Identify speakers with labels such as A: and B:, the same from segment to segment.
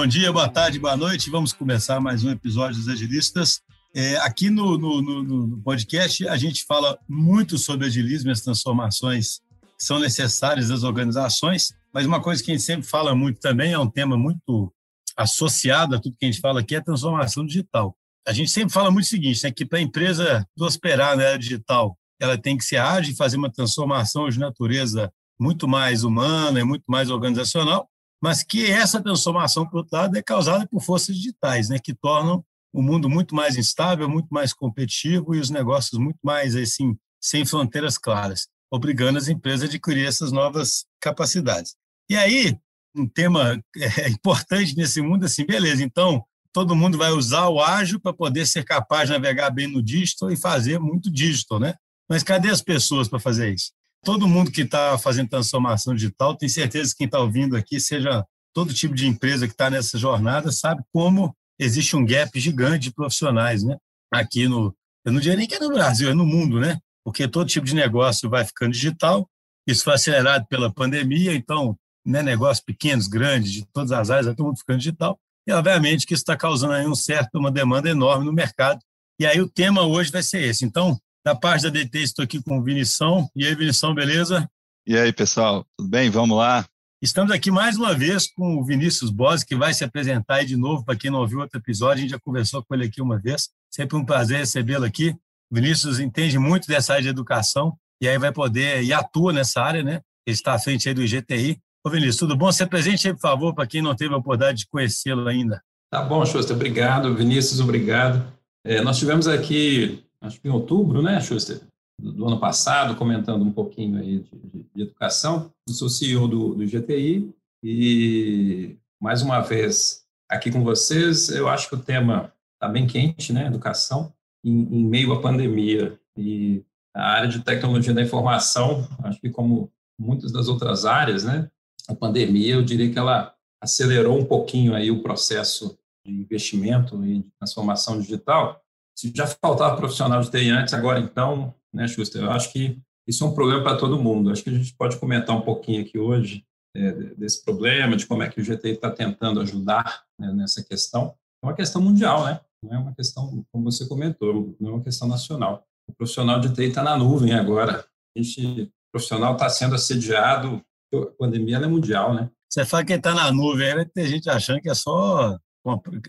A: Bom dia, boa tarde, boa noite. Vamos começar mais um episódio dos Agilistas. É, aqui no, no, no, no, podcast, a gente fala muito sobre agilismo e as transformações que são necessárias das organizações, mas uma coisa que a gente sempre fala muito também, é um tema muito associado a tudo que a gente fala aqui, é a transformação digital. A gente sempre fala muito o seguinte, né, que para a empresa prosperar na era digital, ela tem que ser ágil e fazer uma transformação de natureza muito mais humana e muito mais organizacional, mas que essa transformação, por outro lado, é causada por forças digitais, né, que tornam o mundo muito mais instável, muito mais competitivo e os negócios muito mais assim sem fronteiras claras, obrigando as empresas a adquirir essas novas capacidades. E aí, um tema é, importante nesse mundo assim, beleza, então todo mundo vai usar o ágil para poder ser capaz de navegar bem no digital e fazer muito digital, né? Mas cadê as pessoas para fazer isso? Todo mundo que está fazendo transformação digital, tem certeza que quem está ouvindo aqui, seja todo tipo de empresa que está nessa jornada, sabe como existe um gap gigante de profissionais, né? Aqui no, eu não diria nem que é no Brasil, é no mundo, né? Porque todo tipo de negócio vai ficando digital, isso foi acelerado pela pandemia, então, né, negócios pequenos, grandes, de todas as áreas, todo mundo ficando digital, e obviamente que isso está causando aí um certo, uma demanda enorme no mercado, e aí o tema hoje vai ser esse. Então, da parte da DT, estou aqui com o Vinição. E aí, Vinição, beleza?
B: E aí, pessoal, tudo bem? Vamos lá?
A: Estamos aqui mais uma vez com o Vinícius Bose, que vai se apresentar aí de novo, para quem não ouviu outro episódio, a gente já conversou com ele aqui uma vez. Sempre um prazer recebê-lo aqui. O Vinícius entende muito dessa área de educação e aí vai poder, e atua nessa área, né? Ele está à frente aí do IGTI. Ô Vinícius, tudo bom? Se apresente aí, por favor, para quem não teve a oportunidade de conhecê-lo ainda.
C: Tá bom, Schuster, obrigado. Vinícius, obrigado. É, nós tivemos aqui acho que em outubro, né, Schuster, do, do ano passado, comentando um pouquinho aí de, de, de educação. Eu sou CEO do, do GTI e, mais uma vez, aqui com vocês, eu acho que o tema está bem quente, né, educação, em, em meio à pandemia. E a área de tecnologia da informação, acho que como muitas das outras áreas, né, a pandemia, eu diria que ela acelerou um pouquinho aí o processo de investimento e transformação digital, se já faltava profissional de TI antes, agora então, né, Schuster? Eu acho que isso é um problema para todo mundo. Acho que a gente pode comentar um pouquinho aqui hoje é, desse problema, de como é que o GTI está tentando ajudar né, nessa questão. É uma questão mundial, né? Não é uma questão, como você comentou, não é uma questão nacional. O profissional de TI está na nuvem agora. A gente, o profissional está sendo assediado. A pandemia é mundial, né?
A: Você fala que está na nuvem, ter gente achando que é só,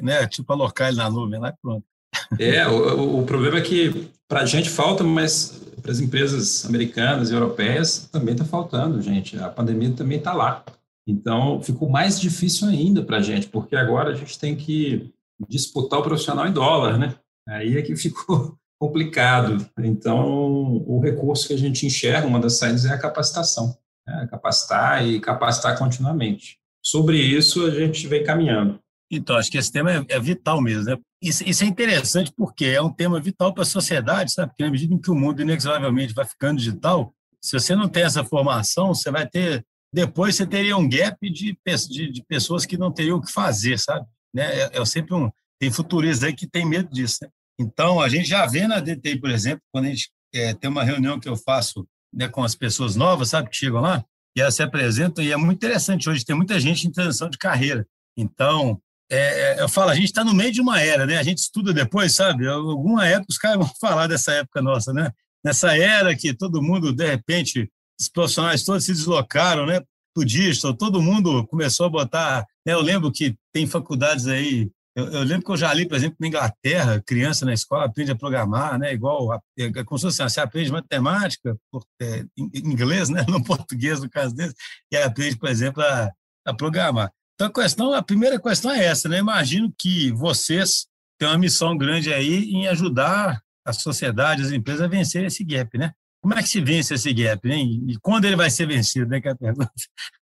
A: né, tipo, alocar ele na nuvem, lá e pronto.
C: É, o, o problema é que para a gente falta, mas para as empresas americanas e europeias também está faltando, gente. A pandemia também está lá. Então, ficou mais difícil ainda para a gente, porque agora a gente tem que disputar o profissional em dólar, né? Aí é que ficou complicado. Então, o recurso que a gente enxerga, uma das saídas é a capacitação. Né? Capacitar e capacitar continuamente. Sobre isso, a gente vem caminhando.
A: Então, acho que esse tema é, é vital mesmo. Né? Isso, isso, é interessante porque é um tema vital para a sociedade, sabe? Porque na medida em que o mundo inexoravelmente vai ficando digital, se você não tem essa formação, você vai ter. Depois você teria um gap de, de, de pessoas que não teriam o que fazer, sabe? Né? É, é sempre um. Tem futuristas aí que tem medo disso, né? Então, a gente já vê na DTI, por exemplo, quando a gente é, tem uma reunião que eu faço né, com as pessoas novas, sabe, que chegam lá, e elas se apresentam, e é muito interessante hoje, tem muita gente em transição de carreira. Então, é, é, eu falo, a gente está no meio de uma era, né? A gente estuda depois, sabe? Alguma época os caras vão falar dessa época nossa, né? Nessa era que todo mundo, de repente, os profissionais todos se deslocaram, né? Pro digital, todo mundo começou a botar. Né? Eu lembro que tem faculdades aí. Eu, eu, lembro que eu já li, por exemplo, na Inglaterra, criança na escola aprende a programar, né? Igual, a, é, como se fosse assim, você aprende matemática, por, é, inglês, né? No português, no caso deles, e aprende, por exemplo, a, a programar. Então, a questão, a primeira questão é essa, né? Imagino que vocês têm uma missão grande aí em ajudar a sociedade, as empresas a vencer esse gap, né? Como é que se vence esse gap, né? E quando ele vai ser vencido, né? Que é a pergunta.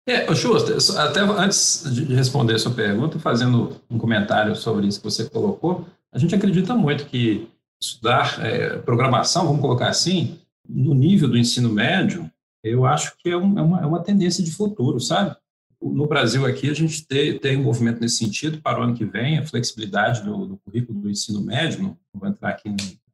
C: É, Schuster, até antes de responder a sua pergunta, fazendo um comentário sobre isso que você colocou, a gente acredita muito que estudar é, programação, vamos colocar assim, no nível do ensino médio, eu acho que é, um, é, uma, é uma tendência de futuro, sabe? No Brasil aqui, a gente tem, tem um movimento nesse sentido para o ano que vem, a flexibilidade do, do currículo do ensino médio, não vou entrar aqui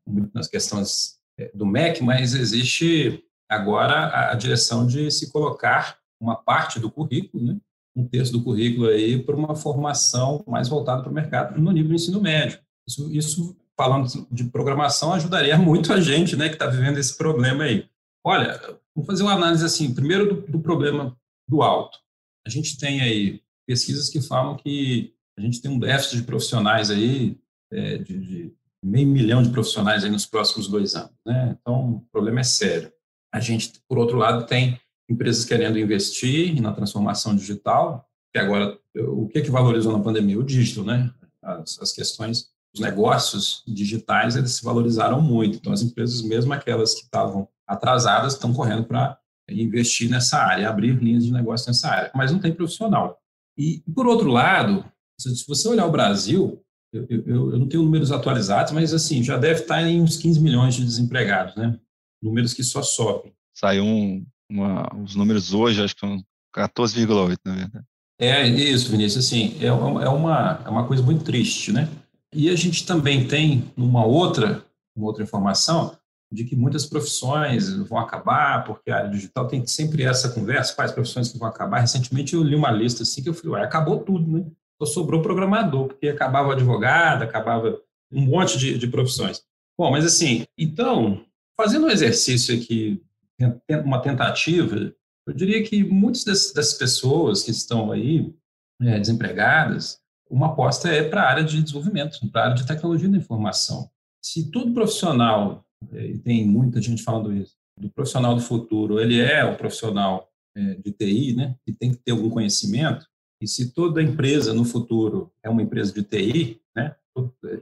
C: muito nas questões é, do MEC, mas existe agora a, a direção de se colocar uma parte do currículo, né, um terço do currículo aí para uma formação mais voltada para o mercado no nível do ensino médio. Isso, isso, falando de programação, ajudaria muito a gente, né, que está vivendo esse problema aí. Olha, vamos fazer uma análise assim, primeiro do, do problema do alto. A gente tem aí pesquisas que falam que a gente tem um déficit de profissionais aí, é, de, de, meio milhão de profissionais aí nos próximos dois anos, né? Então, o problema é sério. A gente, por outro lado, tem empresas querendo investir na transformação digital, que agora, o que, é que valorizou na pandemia? O digital, né? As, as questões, os negócios digitais, eles se valorizaram muito. Então, as empresas, mesmo aquelas que estavam atrasadas, estão correndo para investir nessa área, abrir linhas de negócio nessa área, mas não tem profissional. E, por outro lado, se você olhar o Brasil, eu, eu, eu, não tenho números atualizados, mas assim, já deve estar em uns 15 milhões de desempregados, né? Números que só sobem.
B: Saiu um, uma, os números hoje, acho que são 14,8, na verdade.
C: É isso, Vinícius, assim, é, é, uma, é uma coisa muito triste, né? E a gente também tem uma outra, uma outra informação de que muitas profissões vão acabar, porque a área digital tem sempre essa conversa, quais profissões que vão acabar. Recentemente eu li uma lista assim que eu falei, acabou tudo, né? Só sobrou programador, porque acabava o advogado, acabava um monte de, de profissões. Bom, mas assim, então, fazendo um exercício aqui, uma tentativa, eu diria que muitas dessas pessoas que estão aí é, desempregadas, uma aposta é para a área de desenvolvimento, para a área de tecnologia da informação. Se todo profissional e tem muita gente falando isso, do profissional do futuro, ele é o profissional é, de TI, né, que tem que ter algum conhecimento, e se toda empresa no futuro é uma empresa de TI, né,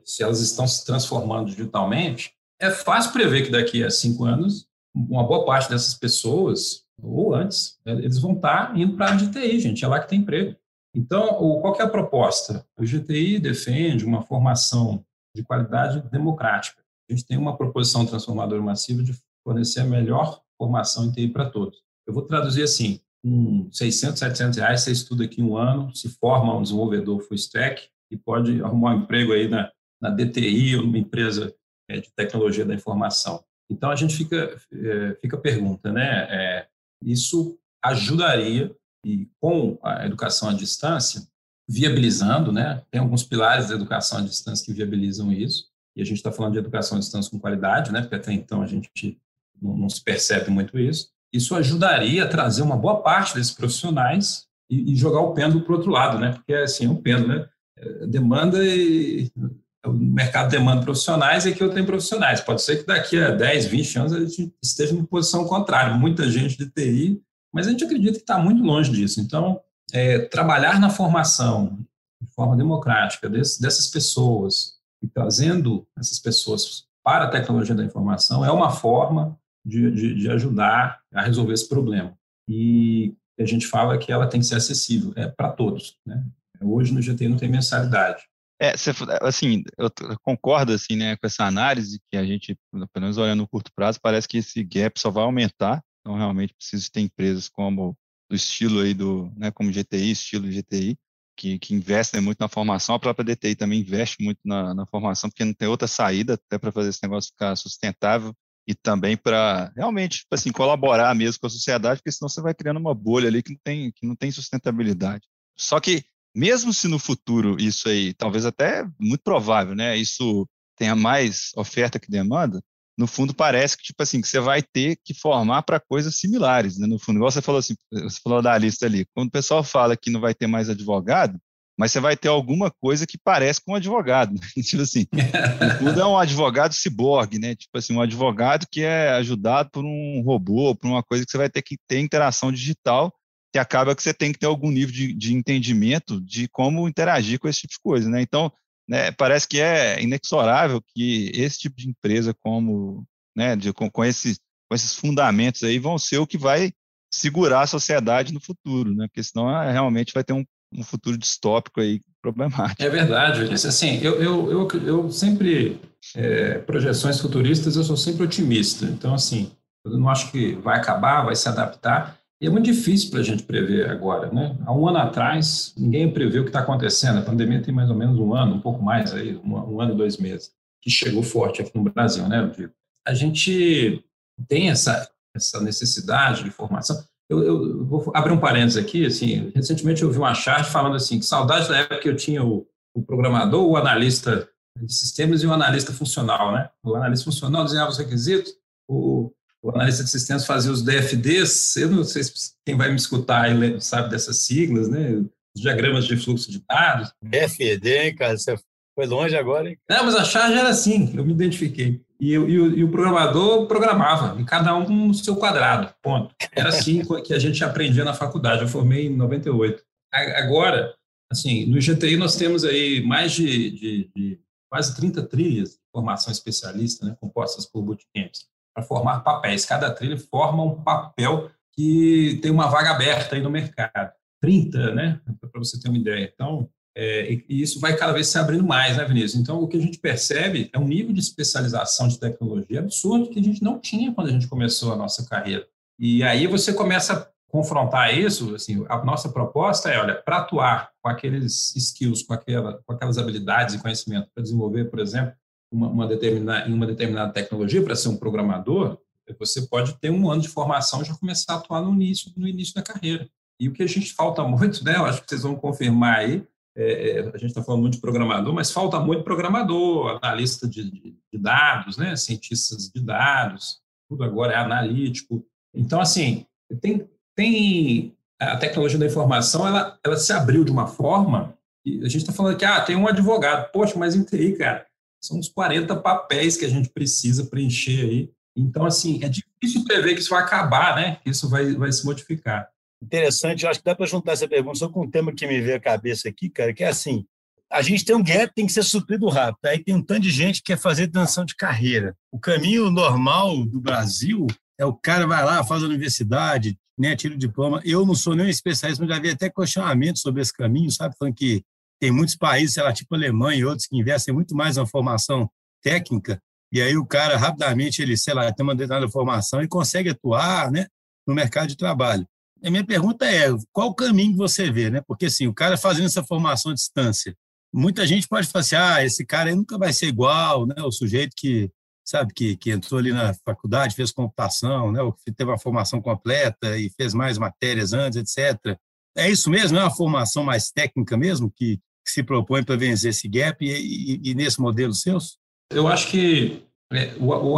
C: se elas estão se transformando digitalmente, é fácil prever que daqui a cinco anos, uma boa parte dessas pessoas, ou antes, né, eles vão estar indo para a área de TI, gente, é lá que tem emprego. Então, qual é a proposta? O GTI defende uma formação de qualidade democrática a gente tem uma proposição transformadora massiva de fornecer a melhor formação em TI para todos. Eu vou traduzir assim, com 600, 700 reais, você estuda aqui um ano, se forma um desenvolvedor full stack e pode arrumar um emprego aí na, na DTI ou numa empresa é, de tecnologia da informação. Então, a gente fica, é, fica pergunta, né? É, isso ajudaria, e com a educação à distância, viabilizando, né? Tem alguns pilares da educação à distância que viabilizam isso, e a gente está falando de educação à distância com qualidade, né, porque até então a gente não, não, se percebe muito isso, isso ajudaria a trazer uma boa parte desses profissionais e, e jogar o pêndulo para o outro lado, né, porque assim, é um pêndulo, né, é, demanda e o mercado demanda profissionais e aqui eu tenho profissionais. Pode ser que daqui a 10, 20 anos a gente esteja em posição contrária, muita gente de TI, mas a gente acredita que está muito longe disso. Então, é, trabalhar na formação de forma democrática desse, dessas pessoas, e trazendo essas pessoas para a tecnologia da informação é uma forma de, de, de ajudar a resolver esse problema. E a gente fala que ela tem que ser acessível é, para todos. Né? Hoje no GTI não tem mensalidade.
B: É, assim, eu concordo assim, né, com essa análise que a gente, pelo menos olhando no curto prazo, parece que esse gap só vai aumentar. Então, realmente precisa ter empresas como do estilo aí do, né, como GTI, estilo GTI, que, que, investem muito na formação, a própria DTI também investe muito na, na formação, porque não tem outra saída até para fazer esse negócio ficar sustentável e também para realmente tipo assim, colaborar mesmo com a sociedade, porque senão você vai criando uma bolha ali que não tem, que não tem sustentabilidade. Só que, mesmo se no futuro isso aí, talvez até muito provável, né, isso tenha mais oferta que demanda, no fundo parece que tipo assim que você vai ter que formar para coisas similares, né? No fundo, igual você falou assim, você falou da lista ali. Quando o pessoal fala que não vai ter mais advogado, mas você vai ter alguma coisa que parece com um advogado, né? tipo assim, no fundo é um advogado ciborgue, né? Tipo assim, um advogado que é ajudado por um robô, por uma coisa que você vai ter que ter interação digital, que acaba que você tem que ter algum nível de, de entendimento de como interagir com esse tipo de coisa, né? Então, né, parece que é inexorável que esse tipo de empresa, como, né, de, com, com, esses, com esses fundamentos aí, vão ser o que vai segurar a sociedade no futuro, né? Porque senão é, realmente vai ter um, um futuro distópico aí problemático.
C: É verdade, Vinícius. Assim, eu, eu, eu, eu sempre, é, projeções futuristas, eu sou sempre otimista. Então, assim, eu não acho que vai acabar, vai se adaptar. E é muito difícil para a gente prever agora, né? Há um ano atrás, ninguém prevê o que está acontecendo. A pandemia tem mais ou menos um ano, um pouco mais aí, um, um ano e dois meses, que chegou forte aqui no Brasil, né, A gente tem essa, essa necessidade de formação. Eu, eu, vou abrir um parênteses aqui, assim, recentemente eu vi uma charge falando assim, que saudade da época que eu tinha o, o programador, o analista de sistemas e o analista funcional, né? O analista funcional desenhava os requisitos, o, o analista de sistemas fazia os DFDs, eu não sei se quem vai me escutar sabe dessas siglas, né? Os diagramas de fluxo de dados.
A: DFD, hein, cara? Você foi longe agora, hein?
C: Não, mas a charge era assim, eu me identifiquei. E, e, o, e o programador programava, e cada um no seu quadrado, ponto. Era assim que a gente aprendia na faculdade, eu formei em 98. Agora, assim, no GTI nós temos aí mais de, de, de quase 30 trilhas de formação especialista, né, compostas por bootcamps para formar papéis. Cada trilha forma um papel que tem uma vaga aberta aí no mercado. 30, né? Para você ter uma ideia. Então, é, e isso vai cada vez se abrindo mais, né, Vinícius? Então, o que a gente percebe é um nível de especialização de tecnologia absurdo que a gente não tinha quando a gente começou a nossa carreira. E aí você começa a confrontar isso, assim, a nossa proposta é, olha, para atuar com aqueles skills, com, aquela, com aquelas habilidades e conhecimento para desenvolver, por exemplo, uma, uma, determinada, em uma determinada tecnologia para ser um programador, você pode ter um ano de formação e já começar a atuar no início, no início da carreira. E o que a gente falta muito, né, eu acho que vocês vão confirmar aí, é, é a gente está falando muito de programador, mas falta muito programador, analista de, de, de, dados, né, cientistas de dados, tudo agora é analítico. Então, assim, tem, tem a tecnologia da informação, ela, ela se abriu de uma forma, e a gente está falando que, ah, tem um advogado, poxa, mas em TI, cara, são uns 40 papéis que a gente precisa preencher aí. Então, assim, é difícil prever que isso vai acabar, né? Que isso vai, vai se modificar.
A: Interessante, eu acho que dá para juntar essa pergunta só com um tema que me veio à cabeça aqui, cara, que é assim, a gente tem um gap tem que ser suprido rápido. Aí tem um tanto de gente que quer fazer transição de carreira. O caminho normal do Brasil é o cara vai lá, faz a universidade, né, tira o diploma. Eu não sou nem especialista, mas já vi até questionamento sobre esse caminho, sabe? Falando que tem muitos países, sei lá, tipo Alemanha e outros, que investem muito mais na formação técnica, e aí o cara, rapidamente, ele, sei lá, tem uma determinada formação e consegue atuar né, no mercado de trabalho. A minha pergunta é, qual o caminho que você vê? Né? Porque, assim, o cara fazendo essa formação à distância, muita gente pode falar assim, ah, esse cara nunca vai ser igual, né? O sujeito que, sabe, que, que entrou ali na faculdade, fez computação, né? Ou teve uma formação completa e fez mais matérias antes, etc. É isso mesmo? É uma formação mais técnica mesmo que, que se propõe para vencer esse gap e, e, e, nesse modelo seus?
C: Eu acho que é,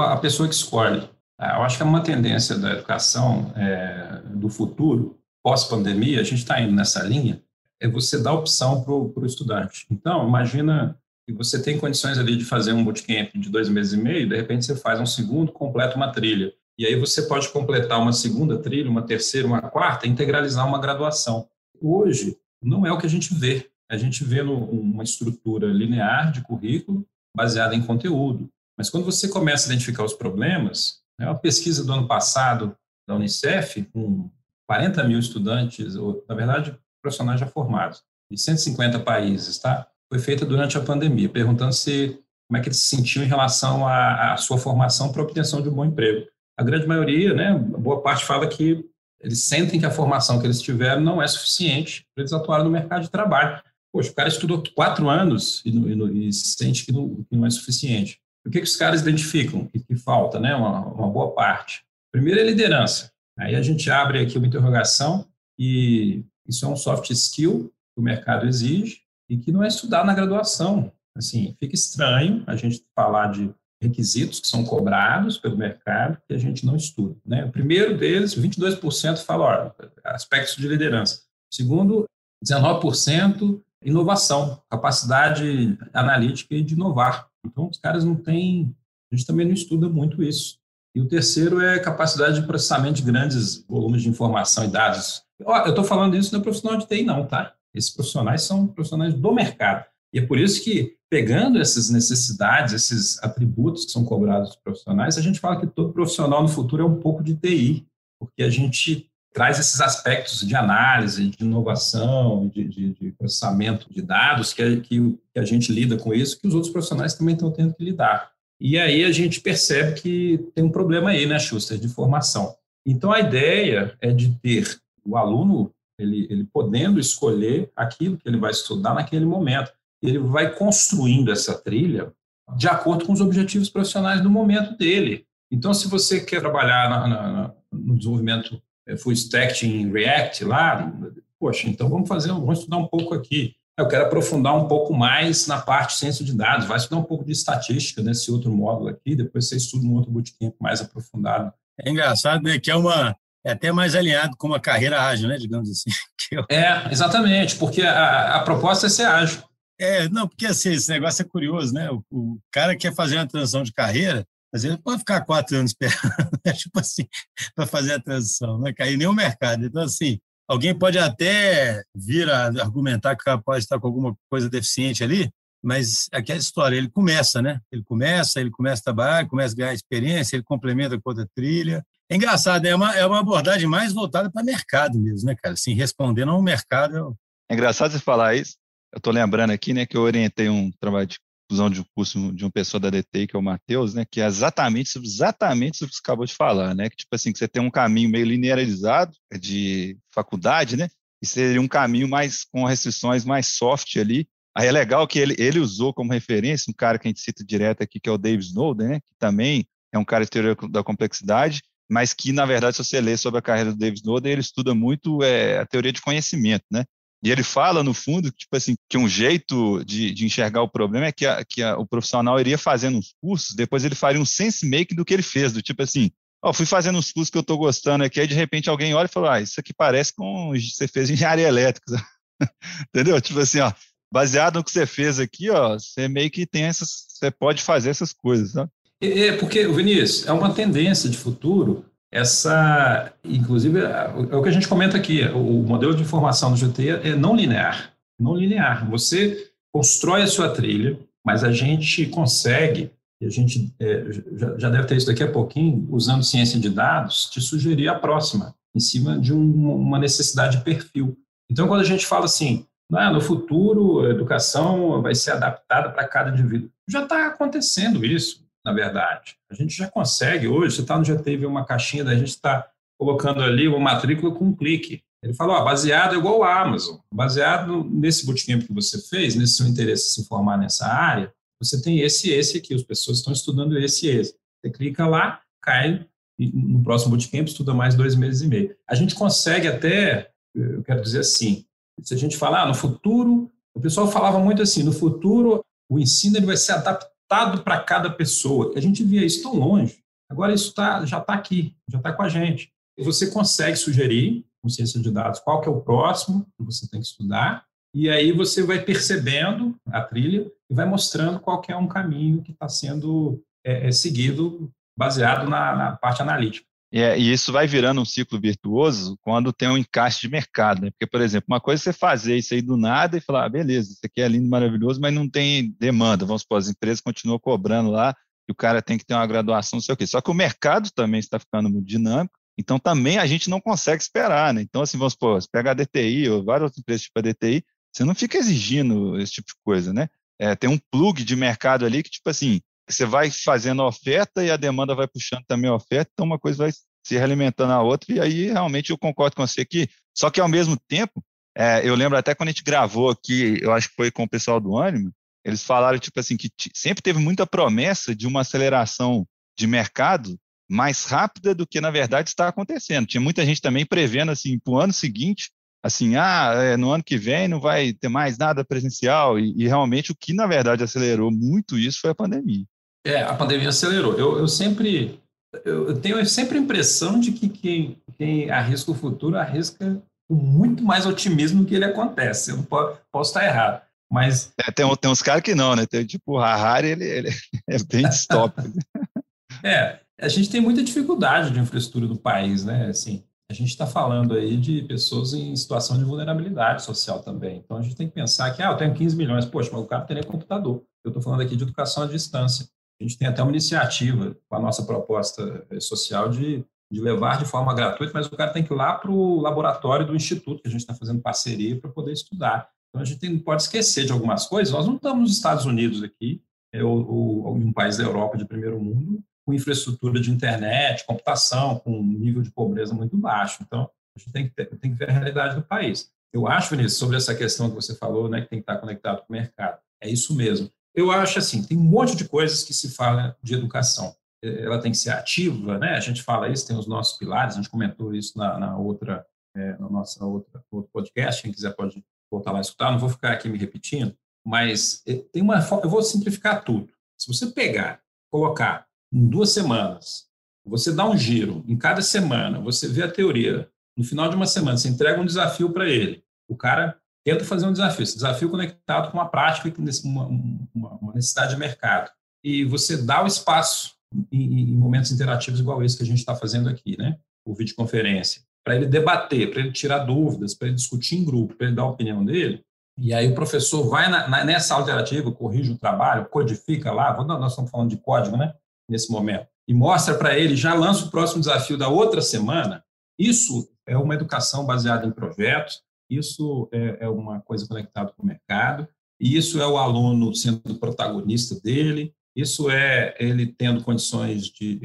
C: a pessoa que escolhe, é, eu acho que é uma tendência da educação é, do futuro, pós-pandemia, a gente está indo nessa linha, é você dar opção para o estudante. Então, imagina que você tem condições ali de fazer um bootcamp de dois meses e meio, de repente você faz um segundo, completa uma trilha. E aí você pode completar uma segunda trilha, uma terceira, uma quarta, integralizar uma graduação. Hoje, não é o que a gente vê a gente vê uma estrutura linear de currículo baseada em conteúdo. Mas quando você começa a identificar os problemas, é uma pesquisa do ano passado da Unicef, com 40 mil estudantes, ou, na verdade, profissionais já formados, de 150 países, tá? Foi feita durante a pandemia, perguntando se como é que eles se sentiam em relação à, à sua formação para obtenção de um bom emprego. A grande maioria, né, boa parte fala que eles sentem que a formação que eles tiveram não é suficiente para eles atuarem no mercado de trabalho. Poxa, o cara estudou quatro anos e, e, e sente que não, que não, é suficiente. O que, que os caras identificam que, que falta, né? Uma, uma, boa parte. Primeiro é liderança. Aí a gente abre aqui uma interrogação e isso é um soft skill que o mercado exige e que não é estudado na graduação. Assim, fica estranho a gente falar de requisitos que são cobrados pelo mercado que a gente não estuda. Né? O primeiro deles, 22% fala ó, aspectos de liderança. O segundo, 19% inovação, capacidade analítica e de inovar. Então, os caras não têm, a gente também não estuda muito isso. E o terceiro é capacidade de processamento de grandes volumes de informação e dados. Eu estou falando isso não é profissional de TI, não, tá? Esses profissionais são profissionais do mercado. E é por isso que, pegando essas necessidades, esses atributos que são cobrados dos profissionais, a gente fala que todo profissional no futuro é um pouco de TI, porque a gente traz esses aspectos de análise, de inovação, de, de, de processamento de dados, que, que, que, a gente lida com isso, que os outros profissionais também estão tendo que lidar. E aí a gente percebe que tem um problema aí, né, Schuster, de formação. Então a ideia é de ter o aluno, ele, ele podendo escolher aquilo que ele vai estudar naquele momento. Ele vai construindo essa trilha de acordo com os objetivos profissionais do momento dele. Então, se você quer trabalhar na, na, no desenvolvimento full stack em React lá, poxa, então vamos fazer, vamos estudar um pouco aqui. Eu quero aprofundar um pouco mais na parte de ciência de dados, vai estudar um pouco de estatística nesse outro módulo aqui, depois você estuda um outro bootcamp mais aprofundado.
A: É engraçado, né, que é uma é até mais alinhado com uma carreira ágil, né, digamos assim.
C: É, exatamente, porque a, a proposta é ser ágil.
A: É, não, porque assim, esse negócio é curioso, né? O, o cara quer fazer uma transição de carreira, mas ele pode ficar quatro anos esperando, né? tipo assim, para fazer a transição, não é cair nem o mercado. Então, assim, alguém pode até vir a argumentar que pode estar com alguma coisa deficiente ali, mas aquela história, ele começa, né? Ele começa, ele começa a trabalhar, começa a ganhar experiência, ele complementa com outra trilha. É engraçado, é uma, é uma abordagem mais voltada para mercado mesmo, né, cara? Assim, respondendo ao mercado.
B: É engraçado você falar isso, eu estou lembrando aqui, né, que eu orientei um trabalho de conclusão de um curso de uma pessoa da DTI, que é o Matheus, né, que é exatamente, exatamente o que você acabou de falar, né, que tipo assim, que você tem um caminho meio linearizado de faculdade, né, e seria um caminho mais com restrições mais soft ali. Aí é legal que ele, ele usou como referência um cara que a gente cita direto aqui, que é o David Snowden, né, que também é um cara de teoria da complexidade, mas que, na verdade, se você ler sobre a carreira do David Snowden, ele estuda muito é, a teoria de conhecimento, né? E ele fala, no fundo, tipo assim, que um jeito de, de enxergar o problema é que, a, que a, o profissional iria fazendo uns cursos, depois ele faria um sense make do que ele fez, do tipo assim, ó, fui fazendo uns cursos que eu estou gostando aqui, aí de repente alguém olha e fala, ah, isso aqui parece com você fez engenharia elétrica, entendeu? Tipo assim, ó, baseado no que você fez aqui, ó, você meio que tem essas, você pode fazer essas coisas, né?
C: É, porque, Vinícius, é uma tendência de futuro essa, inclusive, é, é o que a gente comenta aqui, o modelo de informação do GT é não linear, não linear. Você constrói a sua trilha, mas a gente consegue, e a gente é, já, já, deve ter isso daqui a pouquinho, usando ciência de dados, te sugerir a próxima, em cima de um, uma necessidade de perfil. Então, quando a gente fala assim, ah, no futuro a educação vai ser adaptada para cada indivíduo, já está acontecendo isso na verdade. A gente já consegue hoje, você está no GT e uma caixinha, da gente está colocando ali uma matrícula com um clique. Ele falou, ó, baseado igual a Amazon, baseado nesse bootcamp que você fez, nesse seu interesse em se informar nessa área, você tem esse e esse aqui, as pessoas estão estudando esse e esse. Você clica lá, cai, no próximo bootcamp estuda mais dois meses e meio. A gente consegue até, eu quero dizer assim, se a gente falar ah, no futuro, o pessoal falava muito assim, no futuro o ensino ele vai ser adaptado adaptado para cada pessoa. A gente via isso tão longe. Agora isso tá, já está aqui, já está com a gente. Você consegue sugerir, com ciência de dados, qual que é o próximo que você tem que estudar, e aí você vai percebendo a trilha e vai mostrando qual que é um caminho que está sendo é, é, seguido baseado na, na parte analítica.
B: É, e isso vai virando um ciclo virtuoso quando tem um encaixe de mercado, né? Porque, por exemplo, uma coisa é você fazer isso aí do nada e falar, ah, beleza, isso aqui é lindo, maravilhoso, mas não tem demanda. Vamos supor, as empresas continuam cobrando lá e o cara tem que ter uma graduação, não sei o quê. Só que o mercado também está ficando muito dinâmico, então também a gente não consegue esperar, né? Então, assim, vamos supor, você pega a DTI ou várias outras empresas tipo a DTI, você não fica exigindo esse tipo de coisa, né? É, tem um plug de mercado ali que, tipo assim, você vai fazendo oferta e a demanda vai puxando também a oferta, então uma coisa vai se realimentando a outra, e aí realmente eu concordo com você que, só que ao mesmo tempo, é, eu lembro até quando a gente gravou aqui, eu acho que foi com o pessoal do Ânimo, eles falaram, tipo assim, que sempre teve muita promessa de uma aceleração de mercado mais rápida do que, na verdade, está acontecendo. Tinha muita gente também prevendo, assim, para o ano seguinte, assim, ah, é, no ano que vem não vai ter mais nada presencial, e, e, realmente o que, na verdade, acelerou muito isso foi a pandemia.
C: É, a pandemia acelerou. Eu, eu sempre, eu tenho sempre a impressão de que quem, quem arrisca o futuro arrisca com muito mais otimismo do que ele acontece. Eu não posso, posso estar errado. Mas...
B: É, tem, tem uns caras que não, né? Tem, tipo, o Harari, ele, ele é bem distópico.
C: é, a gente tem muita dificuldade de infraestrutura do país, né? Assim, a gente está falando aí de pessoas em situação de vulnerabilidade social também. Então, a gente tem que pensar que, ah, eu tenho 15 milhões, poxa, mas o cara tem nem computador. Eu estou falando aqui de educação à distância. A gente tem até uma iniciativa com a nossa proposta eh, social de, de levar de forma gratuita, mas o cara tem que ir lá para o laboratório do instituto, que a gente está fazendo parceria para poder estudar. Então, a gente não pode esquecer de algumas coisas. Nós não estamos nos Estados Unidos aqui, é, ou, ou um país da Europa de primeiro mundo, com infraestrutura de internet, computação, com um nível de pobreza muito baixo. Então, a gente tem que, ter, tem que ver a realidade do país. Eu acho, Vinícius, sobre essa questão que você falou, né, que tem que estar conectado com o mercado. É isso mesmo. Eu acho assim, tem um monte de coisas que se fala de educação. ela tem que ser ativa, né? A gente fala isso, tem os nossos pilares, a gente comentou isso na, na outra, é, na nossa outra outro podcast. Quem quiser pode voltar lá e escutar. Não vou ficar aqui me repetindo, mas é, tem uma, eu vou simplificar tudo. Se você pegar, colocar em duas semanas, você dá um giro em cada semana, você vê a teoria. No final de uma semana, você entrega um desafio para ele. O cara tenta fazer um desafio, esse desafio conectado com uma prática, uma, uma, necessidade de mercado. E você dá o espaço em, em momentos interativos igual esse que a gente está fazendo aqui, né? O videoconferência, para ele debater, para ele tirar dúvidas, para ele discutir em grupo, para ele dar a opinião dele. E aí o professor vai na, na, nessa alternativa, corrige o trabalho, codifica lá, nós estamos falando de código, né? Nesse momento. E mostra para ele, já lança o próximo desafio da outra semana. Isso é uma educação baseada em projetos, isso é, é uma coisa conectada com o mercado, e isso é o aluno sendo protagonista dele, isso é ele tendo condições de,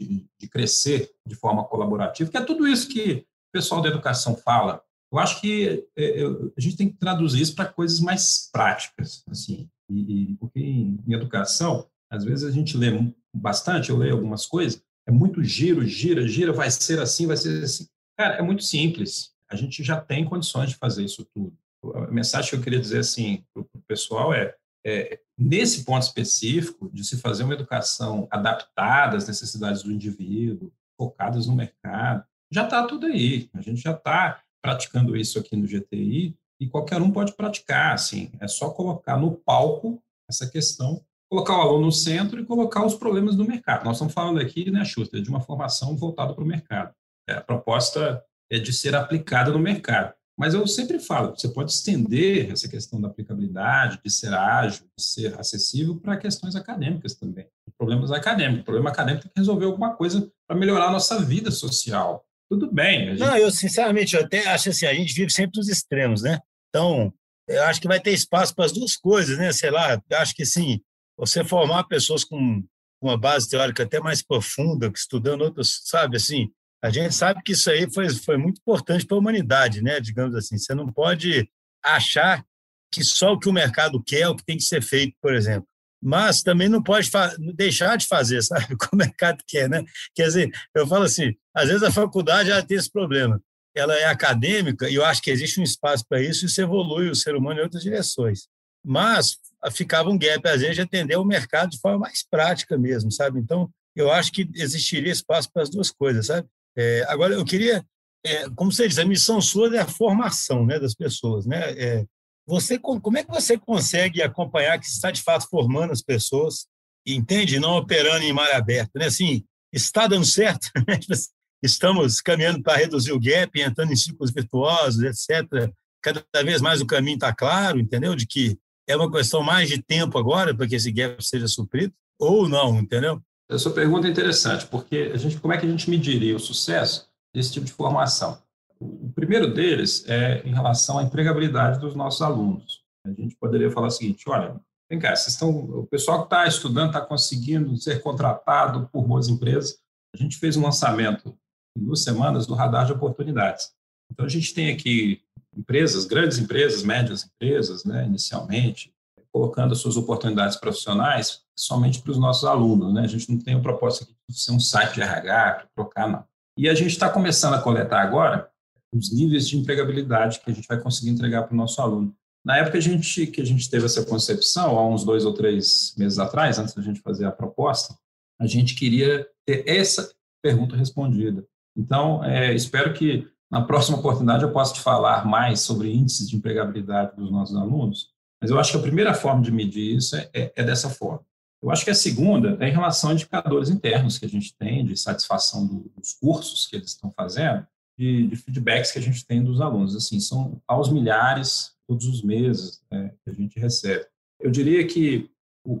C: de, de, crescer de forma colaborativa, que é tudo isso que o pessoal da educação fala. Eu acho que é, a gente tem que traduzir isso para coisas mais práticas, assim, e, porque em, em educação, às vezes a gente lê bastante, eu leio algumas coisas, é muito giro, gira, gira, vai ser assim, vai ser assim. Cara, é muito simples. A gente já tem condições de fazer isso tudo. A mensagem que eu queria dizer assim para o pessoal é, é, nesse ponto específico, de se fazer uma educação adaptada às necessidades do indivíduo, focadas no mercado, já está tudo aí. A gente já está praticando isso aqui no GTI e qualquer um pode praticar. Assim, é só colocar no palco essa questão, colocar o aluno no centro e colocar os problemas do mercado. Nós estamos falando aqui, né, Schuster, de uma formação voltada para o mercado. É, a proposta é de ser aplicada no mercado. Mas eu sempre falo, você pode estender essa questão da aplicabilidade, de ser ágil, de ser acessível para questões acadêmicas também. Problemas acadêmicos. O problema acadêmico tem que resolver alguma coisa para melhorar a nossa vida social. Tudo bem.
A: Gente... Não, eu sinceramente eu até acho assim, a gente vive sempre nos extremos, né? Então, eu acho que vai ter espaço para as duas coisas, né? Sei lá, acho que sim, você formar pessoas com uma base teórica até mais profunda, estudando outros, sabe, assim, a gente sabe que isso aí foi, foi muito importante para a humanidade, né? Digamos assim, você não pode achar que só o que o mercado quer é o que tem que ser feito, por exemplo. Mas também não pode deixar de fazer, sabe? O que o mercado quer, né? Quer dizer, eu falo assim, às vezes a faculdade já tem esse problema. Ela é acadêmica e eu acho que existe um espaço para isso e isso evolui o ser humano em outras direções. Mas ficava um gap, às vezes, de atender o mercado de forma mais prática mesmo, sabe? Então, eu acho que existiria espaço para as duas coisas, sabe? É, agora, eu queria, é, como você diz, a missão sua é a formação né, das pessoas. Né? É, você, como é que você consegue acompanhar que está de fato formando as pessoas, entende? Não operando em mar aberto. Né? Assim, está dando certo? Né? Estamos caminhando para reduzir o gap, entrando em ciclos virtuosos, etc. Cada vez mais o caminho está claro, entendeu? De que é uma questão mais de tempo agora para que esse gap seja suprido, ou não, entendeu?
C: A sua pergunta é interessante, porque a gente, como é que a gente mediria o sucesso desse tipo de formação? O primeiro deles é em relação à empregabilidade dos nossos alunos. A gente poderia falar o seguinte: olha, vem cá, vocês estão, o pessoal que está estudando está conseguindo ser contratado por boas empresas. A gente fez um lançamento em duas semanas do radar de oportunidades. Então, a gente tem aqui empresas, grandes empresas, médias empresas, né, inicialmente, colocando as suas oportunidades profissionais somente para os nossos alunos. Né? A gente não tem o propósito de ser um site de RH, para trocar, não. E a gente está começando a coletar agora os níveis de empregabilidade que a gente vai conseguir entregar para o nosso aluno. Na época a gente, que a gente teve essa concepção, há uns dois ou três meses atrás, antes da gente fazer a proposta, a gente queria ter essa pergunta respondida. Então, é, espero que na próxima oportunidade eu possa te falar mais sobre índices de empregabilidade dos nossos alunos, mas eu acho que a primeira forma de medir isso é, é, é dessa forma. Eu acho que a segunda é em relação a indicadores internos que a gente tem de satisfação dos cursos que eles estão fazendo, de, de feedbacks que a gente tem dos alunos. Assim, são aos milhares todos os meses né, que a gente recebe. Eu diria que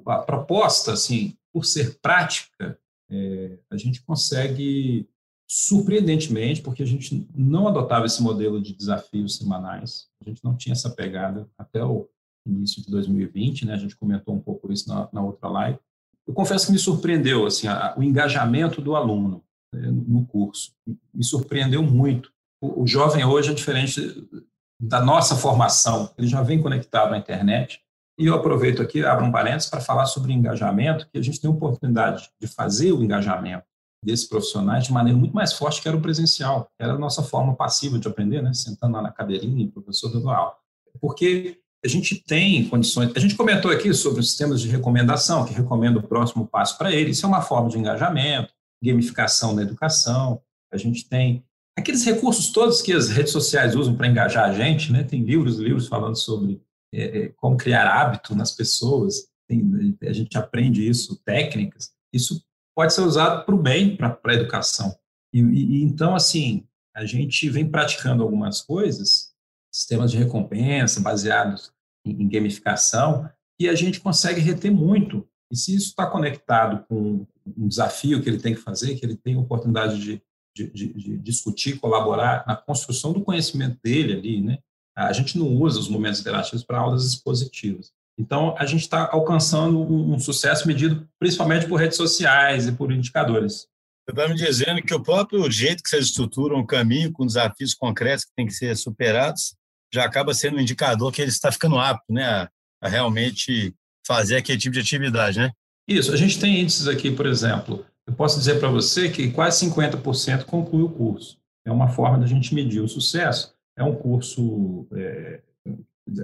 C: a proposta, assim, por ser prática, é, a gente consegue surpreendentemente, porque a gente não adotava esse modelo de desafios semanais, a gente não tinha essa pegada até o início de 2020, né? A gente comentou um pouco isso na, na outra live. Eu confesso que me surpreendeu assim a, o engajamento do aluno né, no curso. Me surpreendeu muito. O, o, jovem hoje é diferente da nossa formação. Ele já vem conectado à internet. E eu aproveito aqui, abro um parênteses, para falar sobre engajamento, que a gente tem a oportunidade de fazer o engajamento desses profissionais de maneira muito mais forte que era o presencial, era a nossa forma passiva de aprender, né? sentando lá na cadeirinha e o professor dando aula. Porque a gente tem condições. A gente comentou aqui sobre os sistemas de recomendação, que recomenda o próximo passo para ele. Isso é uma forma de engajamento, gamificação na educação. A gente tem aqueles recursos todos que as redes sociais usam para engajar a gente, né? Tem livros, livros falando sobre é, é como criar hábito nas pessoas. Tem, a gente aprende isso, técnicas. Isso pode ser usado para o bem, para a educação. E, e, então, assim, a gente vem praticando algumas coisas sistemas de recompensa baseados em, em gamificação, e a gente consegue reter muito. E se isso está conectado com um desafio que ele tem que fazer, que ele tem oportunidade de, de, de, de discutir, colaborar na construção do conhecimento dele ali, né? A gente não usa os momentos interativos para aulas expositivas. Então, a gente está alcançando um, sucesso medido principalmente por redes sociais e por indicadores.
A: Você está me dizendo que o próprio jeito que vocês estruturam o caminho com desafios concretos que têm que ser superados já acaba sendo um indicador que ele está ficando apto né, a, a realmente fazer aquele tipo de atividade, né?
C: Isso, a gente tem índices aqui, por exemplo, eu posso dizer para você que quase 50% conclui o curso. É uma forma da gente medir o sucesso. É um curso, é,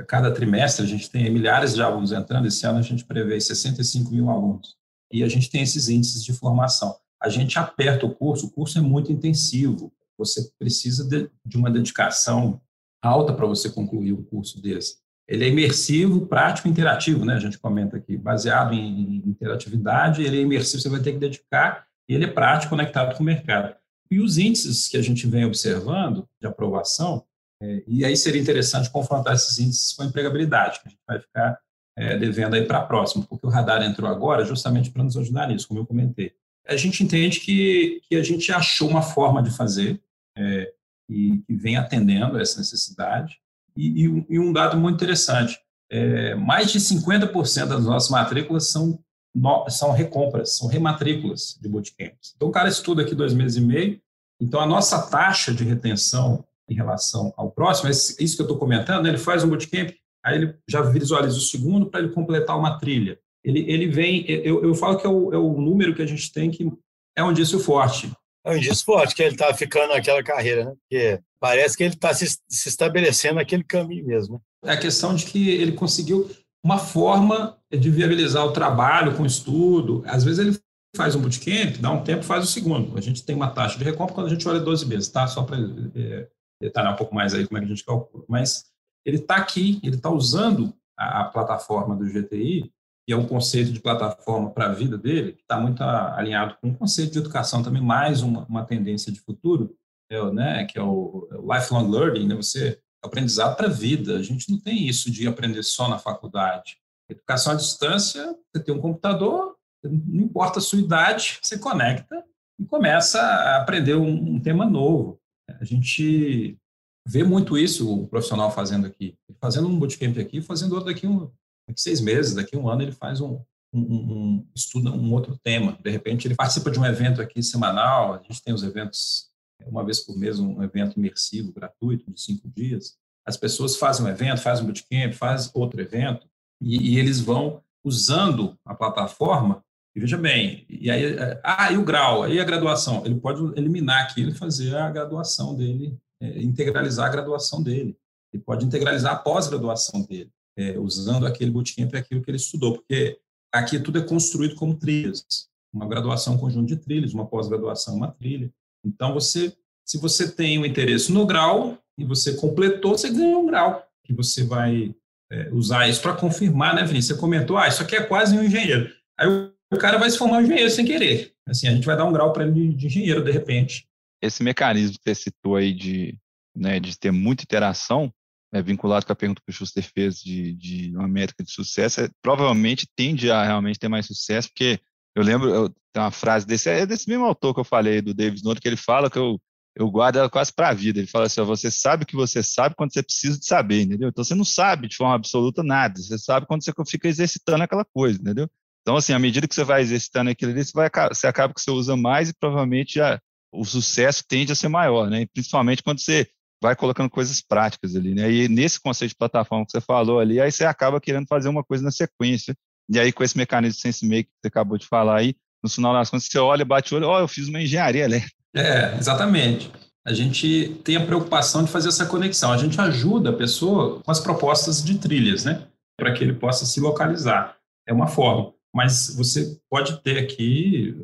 C: cada trimestre a gente tem milhares de alunos entrando, esse ano a gente prevê 65 mil alunos. E a gente tem esses índices de formação. A gente aperta o curso, o curso é muito intensivo, você precisa de, de uma dedicação alta para você concluir um curso desse. Ele é imersivo, prático interativo, né? A gente comenta aqui, baseado em interatividade, ele é imersivo, você vai ter que dedicar, e ele é prático, conectado com o mercado. E os índices que a gente vem observando de aprovação, é, e aí seria interessante confrontar esses índices com a empregabilidade, que a gente vai ficar é, devendo aí para a próxima, porque o radar entrou agora justamente para nos ajudar nisso, como eu comentei. A gente entende que, que a gente achou uma forma de fazer, é, e que vem atendendo essa necessidade. E, e, e um dado muito interessante, é, mais de 50% das nossas matrículas são, no, são recompras, são rematrículas de bootcamps. Então, o cara estuda aqui dois meses e meio, então a nossa taxa de retenção em relação ao próximo, é isso que eu estou comentando, né? ele faz um bootcamp, aí ele já visualiza o segundo para ele completar uma trilha. Ele, ele vem, eu, eu falo que é o, é o número que a gente tem que é um indício forte.
A: É um indício forte que ele está ficando naquela carreira, né? Porque parece que ele está se, se, estabelecendo naquele caminho mesmo.
C: Né? É a questão de que ele conseguiu uma forma de viabilizar o trabalho com o estudo. Às vezes ele faz um bootcamp, dá um tempo, faz o segundo. A gente tem uma taxa de recompra quando a gente olha 12 meses, tá? Só para é, detalhar um pouco mais aí como é que a gente calcula. Mas ele está aqui, ele está usando a, a plataforma do GTI que é um conceito de plataforma para a vida dele, que está muito alinhado com o conceito de educação também, mais uma, uma tendência de futuro, é, né, que é o, é o lifelong learning, né, você aprendizado para a vida. A gente não tem isso de aprender só na faculdade. Educação à distância, você tem um computador, não importa a sua idade, você conecta e começa a aprender um, um tema novo. A gente vê muito isso o profissional fazendo aqui, fazendo um bootcamp aqui, fazendo outro daqui um, daqui seis meses, daqui um ano, ele faz um, um, um, estuda um outro tema. De repente, ele participa de um evento aqui semanal. A gente tem os eventos uma vez por mês, um evento imersivo gratuito de cinco dias. As pessoas fazem um evento, fazem um bootcamp, fazem outro evento e, e eles vão usando a plataforma. E veja bem, e aí, é, ah, e o grau, aí a graduação, ele pode eliminar aquilo e fazer a graduação dele, é, integralizar a graduação dele. Ele pode integralizar a pós-graduação dele é, usando aquele bootcamp para aquilo que ele estudou, porque aqui tudo é construído como trilhas, uma graduação um conjunto de trilhas, uma pós-graduação uma trilha. Então você, se você tem um interesse no grau e você completou, você ganha um grau que você vai é, usar isso para confirmar, né, Vinícius? Você comentou, ah, isso aqui é quase um engenheiro. Aí o cara vai se formar um engenheiro sem querer. Assim, a gente vai dar um grau para ele de, engenheiro de repente.
B: Esse mecanismo que você citou aí de, né, de ter muita interação, é, vinculado com a pergunta que o Schuster fez de, de uma métrica de sucesso, é, provavelmente tende a realmente ter mais sucesso, porque eu lembro, eu, tem uma frase desse, é desse mesmo autor que eu falei, do David Snowden, que ele fala que eu, eu guardo ela quase para a vida. Ele fala assim: ó, você sabe que você sabe quando você precisa de saber, entendeu? Então você não sabe de forma absoluta nada, você sabe quando você fica exercitando aquela coisa, entendeu? Então, assim, à medida que você vai exercitando aquilo ali, você, vai, você acaba que você usa mais e provavelmente já, o sucesso tende a ser maior, né? Principalmente quando você vai colocando coisas práticas ali, né? E nesse conceito de plataforma que você falou ali, aí você acaba querendo fazer uma coisa na sequência. E aí, com esse mecanismo de sense make que você acabou de falar aí, no final das contas, você olha, bate o olho, ó, oh, eu fiz uma engenharia elétrica.
C: É, exatamente. A gente tem a preocupação de fazer essa conexão. A gente ajuda a pessoa com as propostas de trilhas, né? Para que ele possa se localizar. É uma forma. Mas você pode ter aqui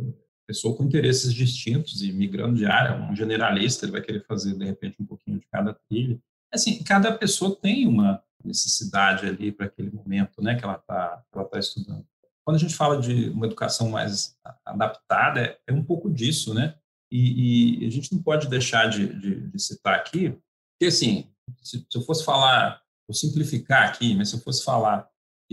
C: pessoa com interesses distintos e migrando de área, um generalista, ele vai querer fazer, de repente, um pouquinho de cada trilha. Assim, cada pessoa tem uma necessidade ali para aquele momento né, que ela está ela tá estudando. Quando a gente fala de uma educação mais adaptada, é, é um pouco disso, né? E, e, a gente não pode deixar de, de, de citar aqui, que assim, se, se, eu fosse falar, vou simplificar aqui, mas se eu fosse falar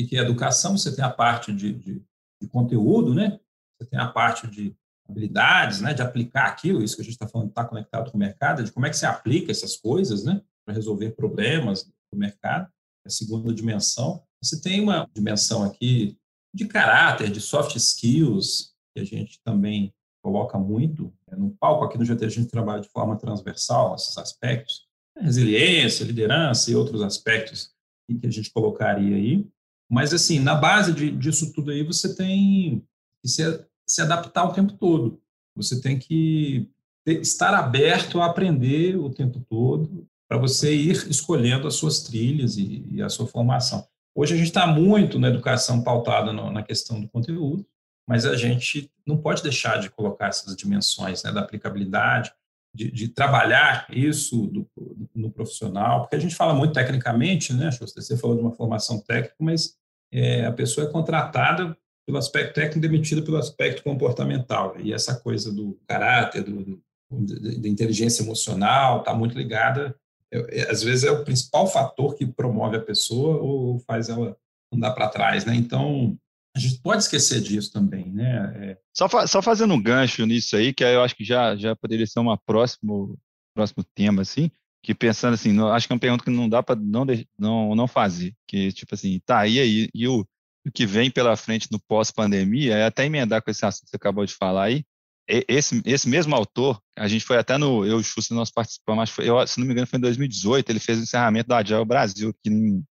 C: que é educação, você tem a parte de, de, de conteúdo, né? Você tem a parte de habilidades, né, de aplicar aquilo, isso que a gente está falando, está conectado com o mercado, de como é que você aplica essas coisas, né, para resolver problemas do mercado, a segunda dimensão. Você tem uma dimensão aqui de caráter, de soft skills, que a gente também coloca muito né, no palco. Aqui no GT a gente trabalha de forma transversal esses aspectos, resiliência, liderança e outros aspectos que a gente colocaria aí. Mas, assim, na base de, disso tudo aí, você tem que ser se adaptar o tempo todo. Você tem que ter, estar aberto a aprender o tempo todo para você ir escolhendo as suas trilhas e, e a sua formação. Hoje a gente está muito na educação pautada no, na questão do conteúdo, mas a gente não pode deixar de colocar essas dimensões né, da aplicabilidade, de, de trabalhar isso do, no profissional, porque a gente fala muito tecnicamente, né, você falou de uma formação técnica, mas é, a pessoa é contratada pelo aspecto técnico, demitida pelo aspecto comportamental. E essa coisa do caráter, do, do da inteligência emocional, está muito ligada. É, é, às vezes é o principal fator que promove a pessoa ou faz ela andar para trás, né? Então a gente pode esquecer disso também, né?
B: É... Só, fa só fazendo um gancho nisso aí, que eu acho que já já poderia ser uma próximo próximo tema assim, que pensando assim, acho que é uma pergunta que não dá para não, não não fazer, que tipo assim, tá e aí e o o que vem pela frente no pós-pandemia, é até emendar com esse assunto que você acabou de falar aí, esse, esse mesmo autor, a gente foi até no, eu e o Xuxa, nós participamos, acho eu, se não me engano foi em 2018, ele fez o encerramento da Agile Brasil, aqui em,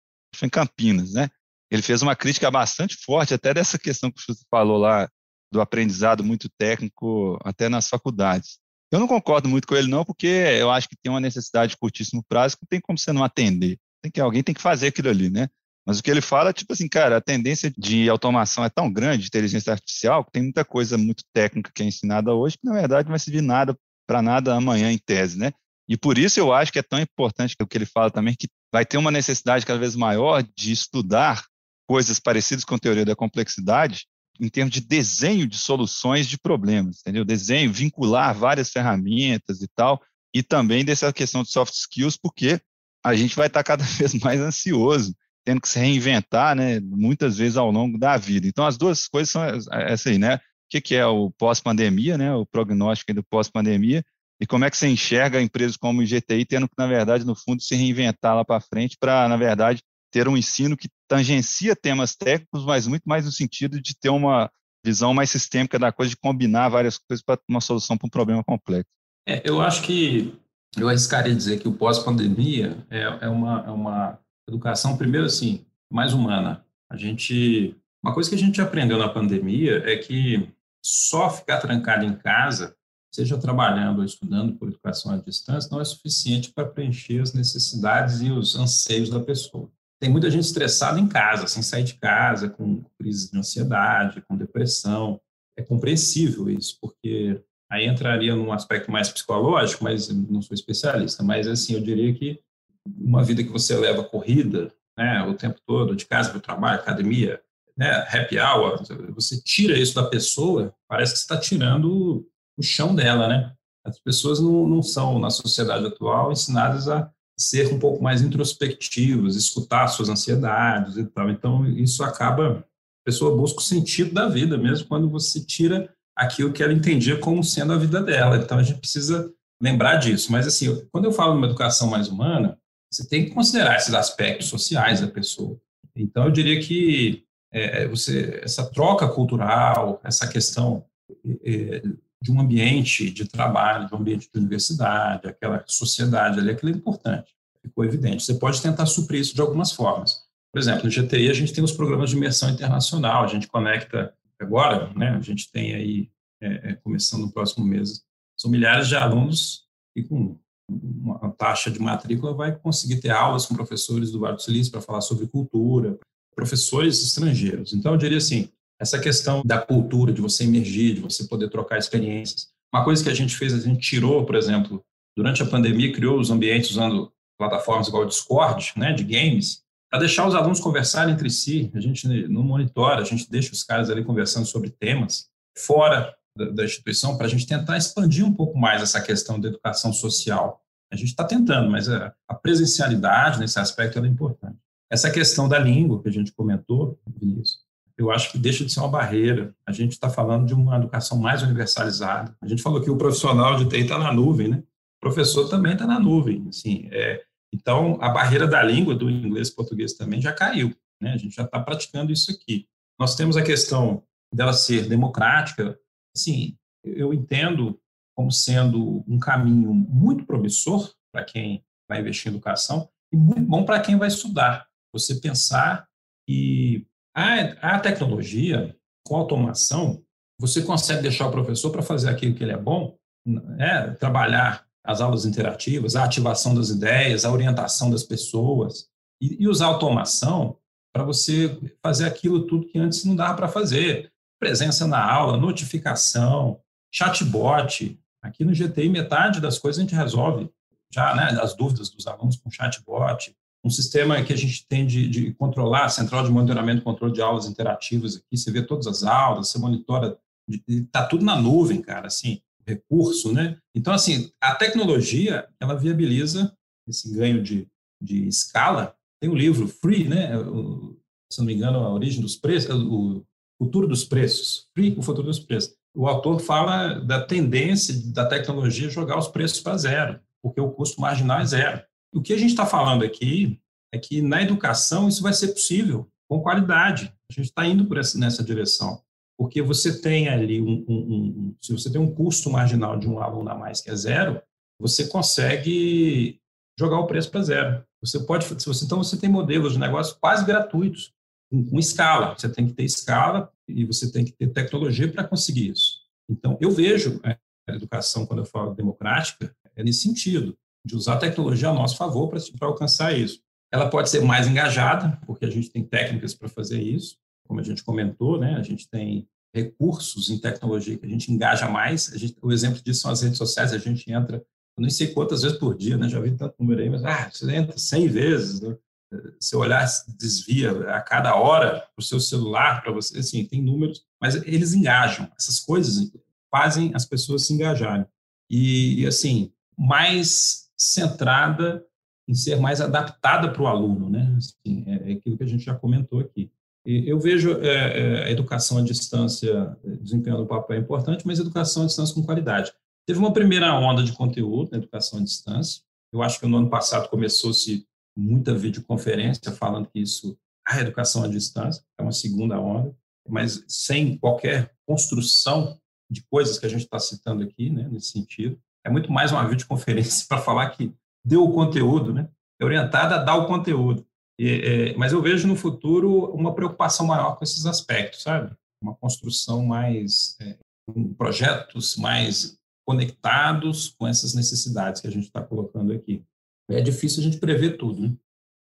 B: em Campinas, né? Ele fez uma crítica bastante forte até dessa questão que Xuxa falou lá, do aprendizado muito técnico até nas faculdades. Eu não concordo muito com ele não, porque eu acho que tem uma necessidade de curtíssimo prazo que não tem como você não atender. Tem que alguém tem que fazer aquilo ali, né? Mas o que ele fala tipo assim, cara, a tendência de automação é tão grande, de inteligência artificial, que tem muita coisa muito técnica que é ensinada hoje, que na verdade não vai servir nada para nada amanhã em tese, né? E por isso eu acho que é tão importante o que ele fala também, que vai ter uma necessidade cada vez maior de estudar coisas parecidas com a teoria da complexidade em termos de desenho de soluções de problemas, entendeu? Desenho, vincular várias ferramentas e tal, e também dessa questão de soft skills, porque a gente vai estar cada vez mais ansioso tendo que se reinventar, né, muitas vezes ao longo da vida. Então, as duas coisas são essa aí, né? O que, é o pós-pandemia, né, o prognóstico do pós-pandemia, e como é que você enxerga empresas como o IGTI tendo que, na verdade, no fundo, se reinventar lá para frente para, na verdade, ter um ensino que tangencia temas técnicos, mas muito mais no sentido de ter uma visão mais sistêmica da coisa, de combinar várias coisas para uma solução para um problema complexo.
C: É, eu acho que eu arriscaria dizer que o pós-pandemia é, é, uma, é uma educação, primeiro, assim, mais humana. A gente. Uma coisa que a gente aprendeu na pandemia é que só ficar trancado em casa, seja trabalhando ou estudando por educação à distância, não é suficiente para preencher as necessidades e os anseios da pessoa. Tem muita gente estressada em casa, sem sair de casa, com crise de ansiedade, com depressão. É compreensível isso, porque aí entraria num aspecto mais psicológico, mas não sou especialista, mas assim, eu diria que uma vida que você leva corrida, né, o tempo todo, de casa para o trabalho, academia, né, happy hour, você tira isso da pessoa, parece que está tirando o chão dela, né? As pessoas não, não são, na sociedade atual, ensinadas a ser um pouco mais introspectivas, escutar suas ansiedades e tal. Então, isso acaba, a pessoa busca o sentido da vida mesmo quando você tira aquilo que ela entendia como sendo a vida dela. Então, a gente precisa lembrar disso. Mas, assim, quando eu falo uma educação mais humana, você tem que considerar esses aspectos sociais da pessoa. Então, eu diria que é, você, essa troca cultural, essa questão é, de um ambiente de trabalho, de um ambiente de universidade, aquela sociedade ali, aquilo é importante, ficou evidente. Você pode tentar suprir isso de algumas formas. Por exemplo, no GTI a gente tem os programas de imersão internacional, a gente conecta agora, né, a gente tem aí, é, é, começando no próximo mês, são milhares de alunos e com uma taxa de matrícula vai conseguir ter aulas com professores do Vale do Silício para falar sobre cultura, professores estrangeiros. Então, eu diria assim, essa questão da cultura, de você emergir, de você poder trocar experiências. Uma coisa que a gente fez, a gente tirou, por exemplo, durante a pandemia, criou os ambientes usando plataformas igual o Discord, né, de games, para deixar os alunos conversarem entre si. A gente não monitora, a gente deixa os caras ali conversando sobre temas fora da, da instituição para a gente tentar expandir um pouco mais essa questão da educação social. A gente está tentando, mas a, a presencialidade nesse aspecto é importante. Essa questão da língua que a gente comentou, Vinícius, eu acho que deixa de ser uma barreira. A gente está falando de uma educação mais universalizada. A gente falou que o profissional de TI está na nuvem, né? O professor também está na nuvem. Assim, é, então, a barreira da língua, do inglês e português também já caiu. Né? A gente já está praticando isso aqui. Nós temos a questão dela ser democrática. Assim, eu entendo como sendo um caminho muito promissor para quem vai investir em educação e muito bom para quem vai estudar. Você pensar que a, a tecnologia, com automação, você consegue deixar o professor para fazer aquilo que ele é bom, é, trabalhar as aulas interativas, a ativação das ideias, a orientação das pessoas, e, e usar automação para você fazer aquilo tudo que antes não dava para fazer. Presença na aula, notificação, chatbot. Aqui no GTI, metade das coisas a gente resolve já, né, as dúvidas dos alunos com chatbot, um sistema que a gente tem de, de controlar, central de monitoramento e controle de aulas interativas aqui, você vê todas as aulas, você monitora, está tudo na nuvem, cara, assim, recurso, né? Então, assim, a tecnologia, ela viabiliza esse ganho de, de escala. Tem o livro Free, né? O, se não me engano, a origem dos preços, o futuro dos preços, Free, o futuro dos preços. O autor fala da tendência da tecnologia jogar os preços para zero, porque o custo marginal é zero. O que a gente está falando aqui é que na educação isso vai ser possível, com qualidade. A gente está indo por essa, nessa direção. Porque você tem ali um, um, um, se você tem um custo marginal de um aluno a mais que é zero, você consegue jogar o preço para zero. Você pode, se você, então você tem modelos de negócio quase gratuitos, com, com escala. Você tem que ter escala e você tem que ter tecnologia para conseguir isso. Então, eu vejo a educação, quando eu falo democrática, é nesse sentido de usar a tecnologia a nosso favor para alcançar isso. Ela pode ser mais engajada, porque a gente tem técnicas para fazer isso, como a gente comentou, né? A gente tem recursos em tecnologia que a gente engaja mais. Gente, o exemplo disso são as redes sociais, a gente entra, eu sei quantas vezes por dia, né? Já vi tanto número aí, mas ah, você entra 100 vezes, né? seu olhar desvia a cada hora o seu celular, para você, assim, tem números, mas eles engajam. Essas coisas fazem as pessoas se engajarem. E assim, mais centrada em ser mais adaptada para o aluno, né? Assim, é, é, aquilo que a gente já comentou aqui. Eu vejo é, é, a educação à distância desempenhando um papel importante, mas educação à distância com qualidade. Teve uma primeira onda de conteúdo na educação à distância. Eu acho que no ano passado começou-se muita videoconferência falando que isso, a educação à distância, é uma segunda onda, mas sem qualquer construção de coisas que a gente está citando aqui, né, nesse sentido é muito mais uma videoconferência para falar que deu o conteúdo, né? É orientada a dar o conteúdo. E, é, mas eu vejo no futuro uma preocupação maior com esses aspectos, sabe? Uma construção mais, é, com projetos mais conectados com essas necessidades que a gente está colocando aqui. É difícil a gente prever tudo, né?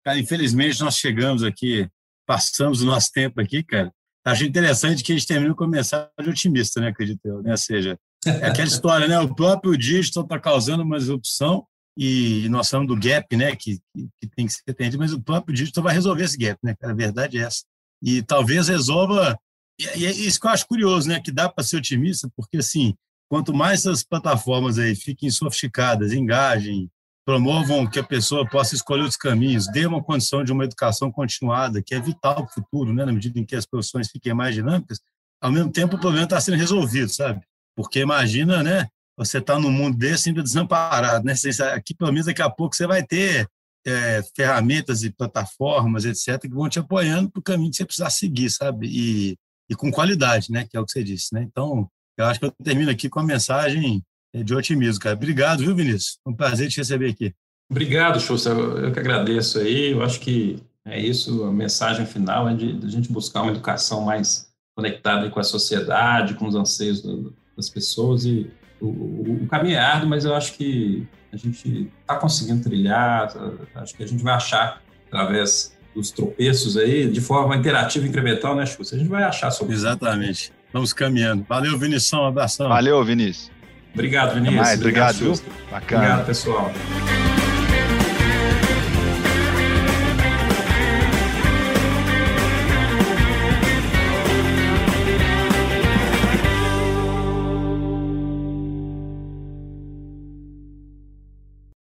A: Cara, infelizmente nós chegamos aqui, passamos o nosso tempo aqui, cara. Acho interessante que a gente termina com mensagem otimista, né, acredito eu, né? Ou seja, é aquela história, né? O próprio digital está causando uma disrupção e nós falamos do gap, né? Que, que, tem que ser atendido, mas o próprio digital vai resolver esse gap, né? A verdade é essa. E talvez resolva. E é isso que eu acho curioso, né? Que dá para ser otimista, porque assim, quanto mais essas plataformas aí fiquem sofisticadas, engajem, promovam que a pessoa possa escolher os caminhos, dê uma condição de uma educação continuada, que é vital para o futuro, né? Na medida em que as profissões fiquem mais dinâmicas, ao mesmo tempo o problema está sendo resolvido, sabe? Porque imagina, né? Você está num mundo desse ainda desamparado, né? Aqui, pelo menos, daqui a pouco você vai ter é, ferramentas e plataformas, etc., que vão te apoiando para o caminho que você precisar seguir, sabe? E, e com qualidade, né? Que é o que você disse, né? Então, eu acho que eu termino aqui com a mensagem de otimismo, cara. Obrigado, viu, Vinícius? Um prazer te receber aqui.
C: Obrigado, Xuxa. Eu que agradeço aí. Eu acho que é isso, a mensagem final é de, de a gente buscar uma educação mais conectada com a sociedade, com os anseios do, das pessoas e o, o, o, caminho é árduo, mas eu acho que a gente está conseguindo trilhar, acho que a gente vai achar através dos tropeços aí, de forma interativa e incremental, né, Xuxa? A gente vai achar sobre
A: Exatamente. Vamos caminhando. Valeu, Vinícius. Um abração.
B: Valeu, Vinícius.
C: Obrigado, Vinícius.
B: Mais, obrigado, obrigado
C: Bacana. Obrigado, pessoal.